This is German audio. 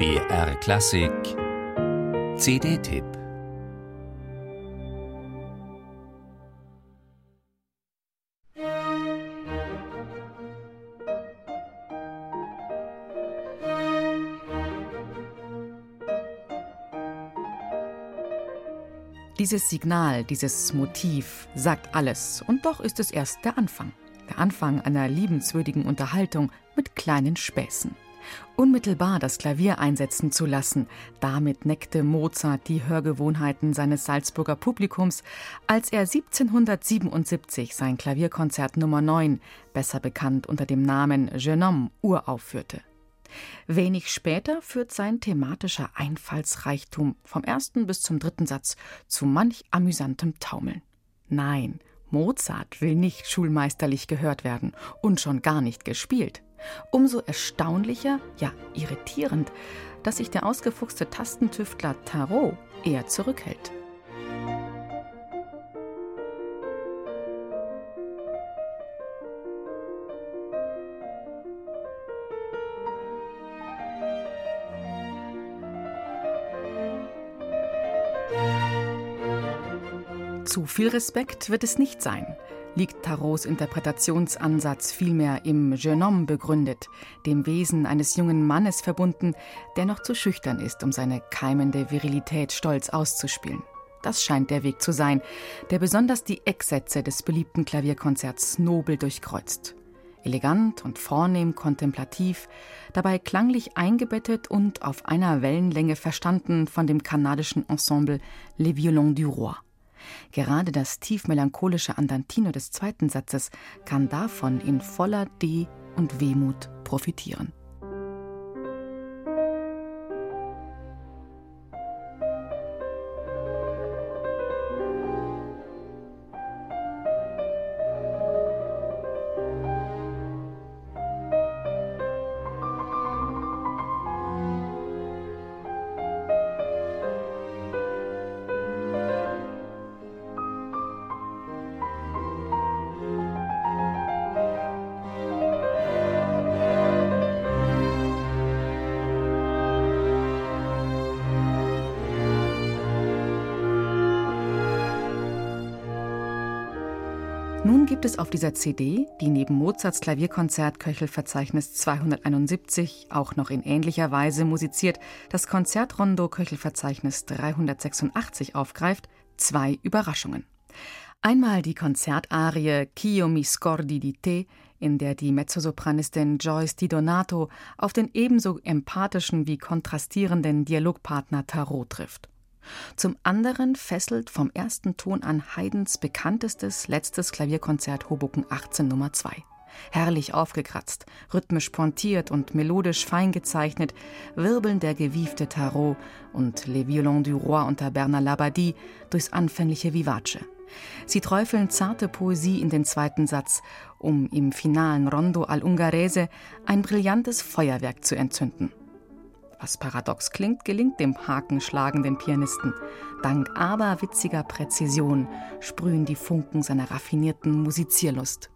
BR Klassik CD-Tipp Dieses Signal, dieses Motiv sagt alles, und doch ist es erst der Anfang. Der Anfang einer liebenswürdigen Unterhaltung mit kleinen Späßen. Unmittelbar das Klavier einsetzen zu lassen, damit neckte Mozart die Hörgewohnheiten seines Salzburger Publikums, als er 1777 sein Klavierkonzert Nummer 9, besser bekannt unter dem Namen Jeune homme, uraufführte. Wenig später führt sein thematischer Einfallsreichtum vom ersten bis zum dritten Satz zu manch amüsantem Taumeln. Nein, Mozart will nicht schulmeisterlich gehört werden und schon gar nicht gespielt. Umso erstaunlicher, ja irritierend, dass sich der ausgefuchste Tastentüftler Tarot eher zurückhält. Zu viel Respekt wird es nicht sein. Liegt Tarots Interpretationsansatz vielmehr im Jeune homme begründet, dem Wesen eines jungen Mannes verbunden, der noch zu schüchtern ist, um seine keimende Virilität stolz auszuspielen. Das scheint der Weg zu sein, der besonders die Ecksätze des beliebten Klavierkonzerts nobel durchkreuzt. Elegant und vornehm kontemplativ, dabei klanglich eingebettet und auf einer Wellenlänge verstanden von dem kanadischen Ensemble Les Violons du Roi. Gerade das tief melancholische Andantino des zweiten Satzes kann davon in voller D- und Wehmut profitieren. Nun gibt es auf dieser CD, die neben Mozarts Klavierkonzert Köchelverzeichnis 271 auch noch in ähnlicher Weise musiziert, das Konzertrondo Köchelverzeichnis 386 aufgreift, zwei Überraschungen. Einmal die Konzertarie Ch'io mi scordi di te, in der die Mezzosopranistin Joyce Di Donato auf den ebenso empathischen wie kontrastierenden Dialogpartner Tarot trifft. Zum anderen fesselt vom ersten Ton an Haydns bekanntestes letztes Klavierkonzert Hoboken 18 Nummer 2. Herrlich aufgekratzt, rhythmisch pointiert und melodisch fein gezeichnet, wirbeln der gewiefte Tarot und Les Violons du Roi unter Bernard Labadie durchs anfängliche Vivace. Sie träufeln zarte Poesie in den zweiten Satz, um im finalen Rondo al Ungarese ein brillantes Feuerwerk zu entzünden. Was paradox klingt, gelingt dem hakenschlagenden Pianisten. Dank aberwitziger Präzision sprühen die Funken seiner raffinierten Musizierlust.